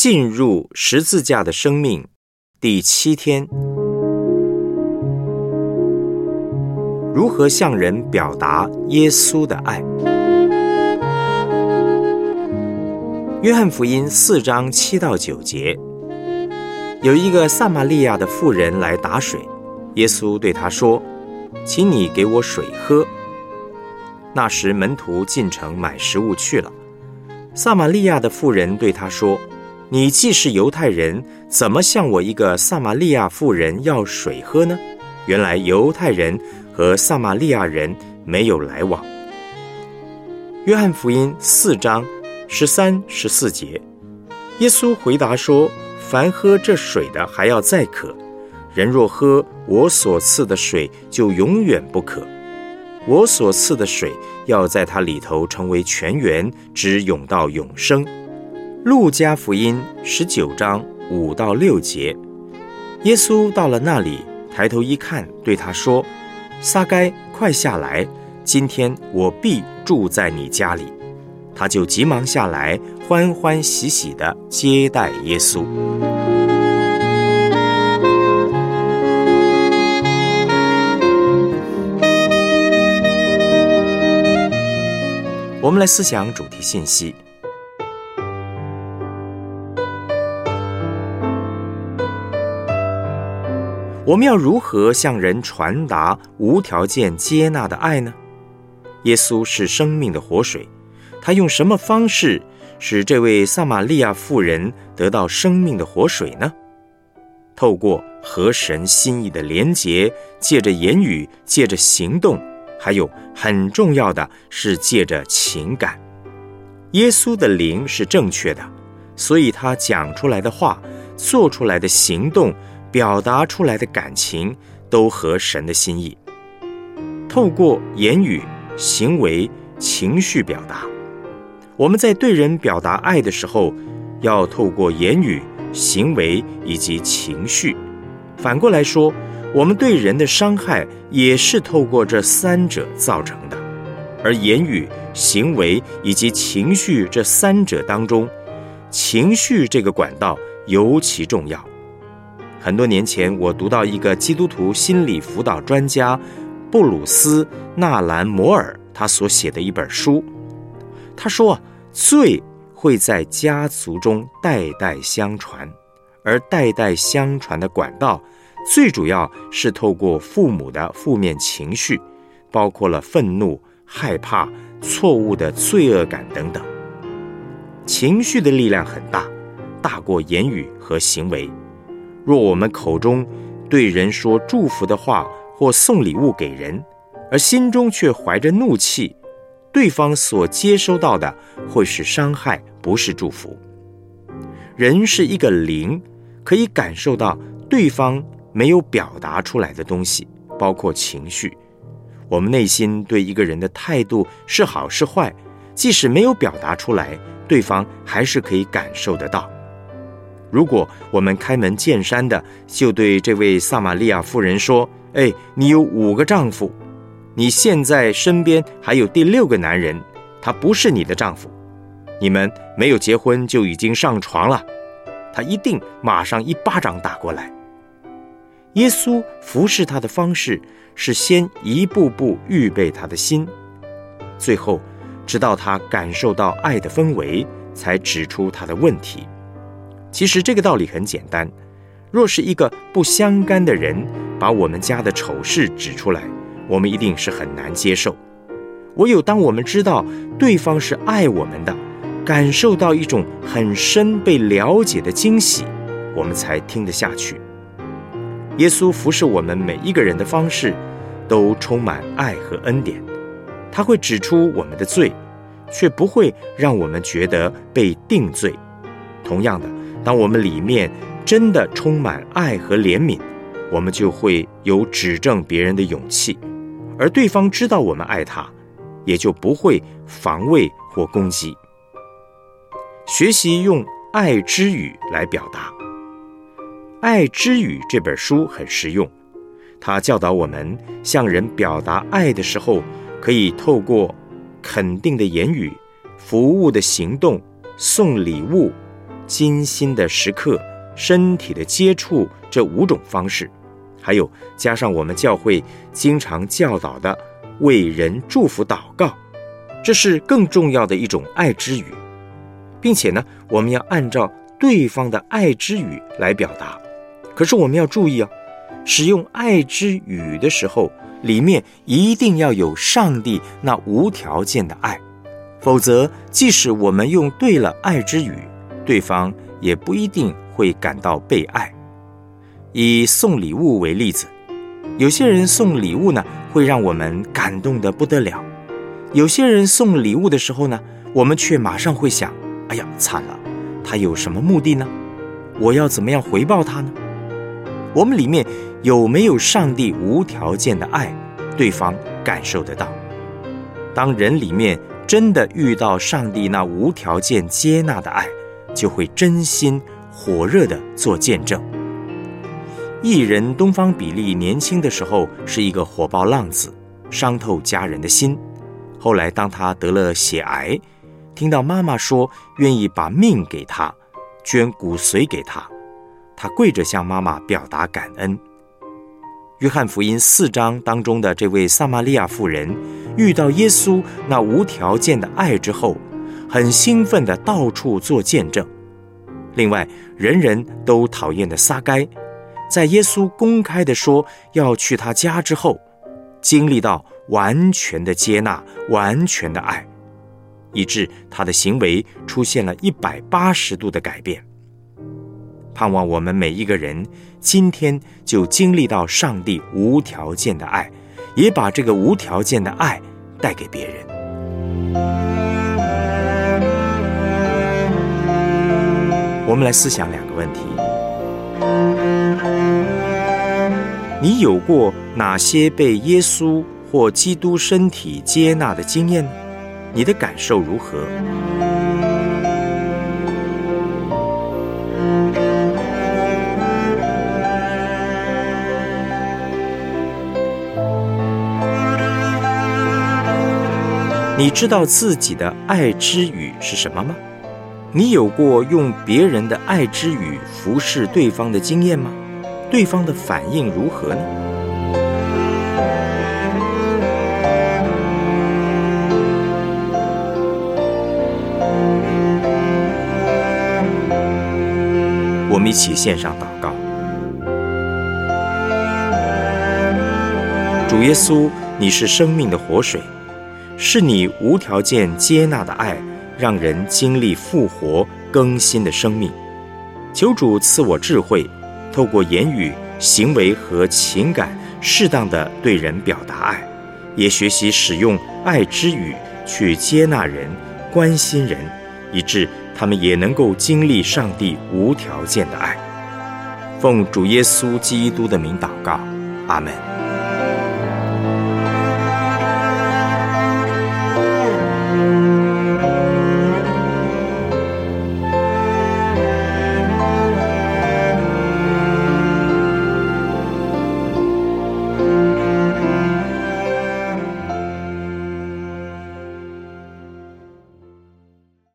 进入十字架的生命第七天，如何向人表达耶稣的爱？约翰福音四章七到九节，有一个撒玛利亚的妇人来打水，耶稣对她说：“请你给我水喝。”那时门徒进城买食物去了。撒玛利亚的妇人对他说。你既是犹太人，怎么向我一个撒玛利亚妇人要水喝呢？原来犹太人和撒玛利亚人没有来往。约翰福音四章十三、十四节，耶稣回答说：“凡喝这水的，还要再渴；人若喝我所赐的水，就永远不渴。我所赐的水，要在它里头成为泉源，直涌到永生。”路加福音十九章五到六节，耶稣到了那里，抬头一看，对他说：“撒该，快下来！今天我必住在你家里。”他就急忙下来，欢欢喜喜地接待耶稣。我们来思想主题信息。我们要如何向人传达无条件接纳的爱呢？耶稣是生命的活水，他用什么方式使这位撒玛利亚妇人得到生命的活水呢？透过和神心意的连结，借着言语，借着行动，还有很重要的是借着情感。耶稣的灵是正确的，所以他讲出来的话，做出来的行动。表达出来的感情都合神的心意。透过言语、行为、情绪表达，我们在对人表达爱的时候，要透过言语、行为以及情绪。反过来说，我们对人的伤害也是透过这三者造成的。而言语、行为以及情绪这三者当中，情绪这个管道尤其重要。很多年前，我读到一个基督徒心理辅导专家布鲁斯·纳兰摩尔他所写的一本书。他说：“罪会在家族中代代相传，而代代相传的管道，最主要是透过父母的负面情绪，包括了愤怒、害怕、错误的罪恶感等等。情绪的力量很大，大过言语和行为。”若我们口中对人说祝福的话或送礼物给人，而心中却怀着怒气，对方所接收到的会是伤害，不是祝福。人是一个灵，可以感受到对方没有表达出来的东西，包括情绪。我们内心对一个人的态度是好是坏，即使没有表达出来，对方还是可以感受得到。如果我们开门见山的就对这位撒玛利亚妇人说：“哎，你有五个丈夫，你现在身边还有第六个男人，他不是你的丈夫，你们没有结婚就已经上床了。”他一定马上一巴掌打过来。耶稣服侍他的方式是先一步步预备他的心，最后直到他感受到爱的氛围，才指出他的问题。其实这个道理很简单，若是一个不相干的人把我们家的丑事指出来，我们一定是很难接受。唯有当我们知道对方是爱我们的，感受到一种很深被了解的惊喜，我们才听得下去。耶稣服侍我们每一个人的方式，都充满爱和恩典。他会指出我们的罪，却不会让我们觉得被定罪。同样的。当我们里面真的充满爱和怜悯，我们就会有指正别人的勇气，而对方知道我们爱他，也就不会防卫或攻击。学习用爱之语来表达，《爱之语》这本书很实用，它教导我们向人表达爱的时候，可以透过肯定的言语、服务的行动、送礼物。精心的时刻、身体的接触这五种方式，还有加上我们教会经常教导的为人祝福祷告，这是更重要的一种爱之语，并且呢，我们要按照对方的爱之语来表达。可是我们要注意啊，使用爱之语的时候，里面一定要有上帝那无条件的爱。否则，即使我们用对了爱之语，对方也不一定会感到被爱。以送礼物为例子，有些人送礼物呢，会让我们感动得不得了；有些人送礼物的时候呢，我们却马上会想：哎呀，惨了，他有什么目的呢？我要怎么样回报他呢？我们里面有没有上帝无条件的爱？对方感受得到。当人里面。真的遇到上帝那无条件接纳的爱，就会真心火热的做见证。艺人东方比利年轻的时候是一个火爆浪子，伤透家人的心。后来当他得了血癌，听到妈妈说愿意把命给他，捐骨髓给他，他跪着向妈妈表达感恩。约翰福音四章当中的这位撒玛利亚妇人。遇到耶稣那无条件的爱之后，很兴奋的到处做见证。另外，人人都讨厌的撒该，在耶稣公开的说要去他家之后，经历到完全的接纳、完全的爱，以致他的行为出现了一百八十度的改变。盼望我们每一个人今天就经历到上帝无条件的爱。也把这个无条件的爱带给别人。我们来思想两个问题：你有过哪些被耶稣或基督身体接纳的经验？你的感受如何？你知道自己的爱之语是什么吗？你有过用别人的爱之语服侍对方的经验吗？对方的反应如何呢？我们一起献上祷告。主耶稣，你是生命的活水。是你无条件接纳的爱，让人经历复活更新的生命。求主赐我智慧，透过言语、行为和情感，适当的对人表达爱，也学习使用爱之语去接纳人、关心人，以致他们也能够经历上帝无条件的爱。奉主耶稣基督的名祷告，阿门。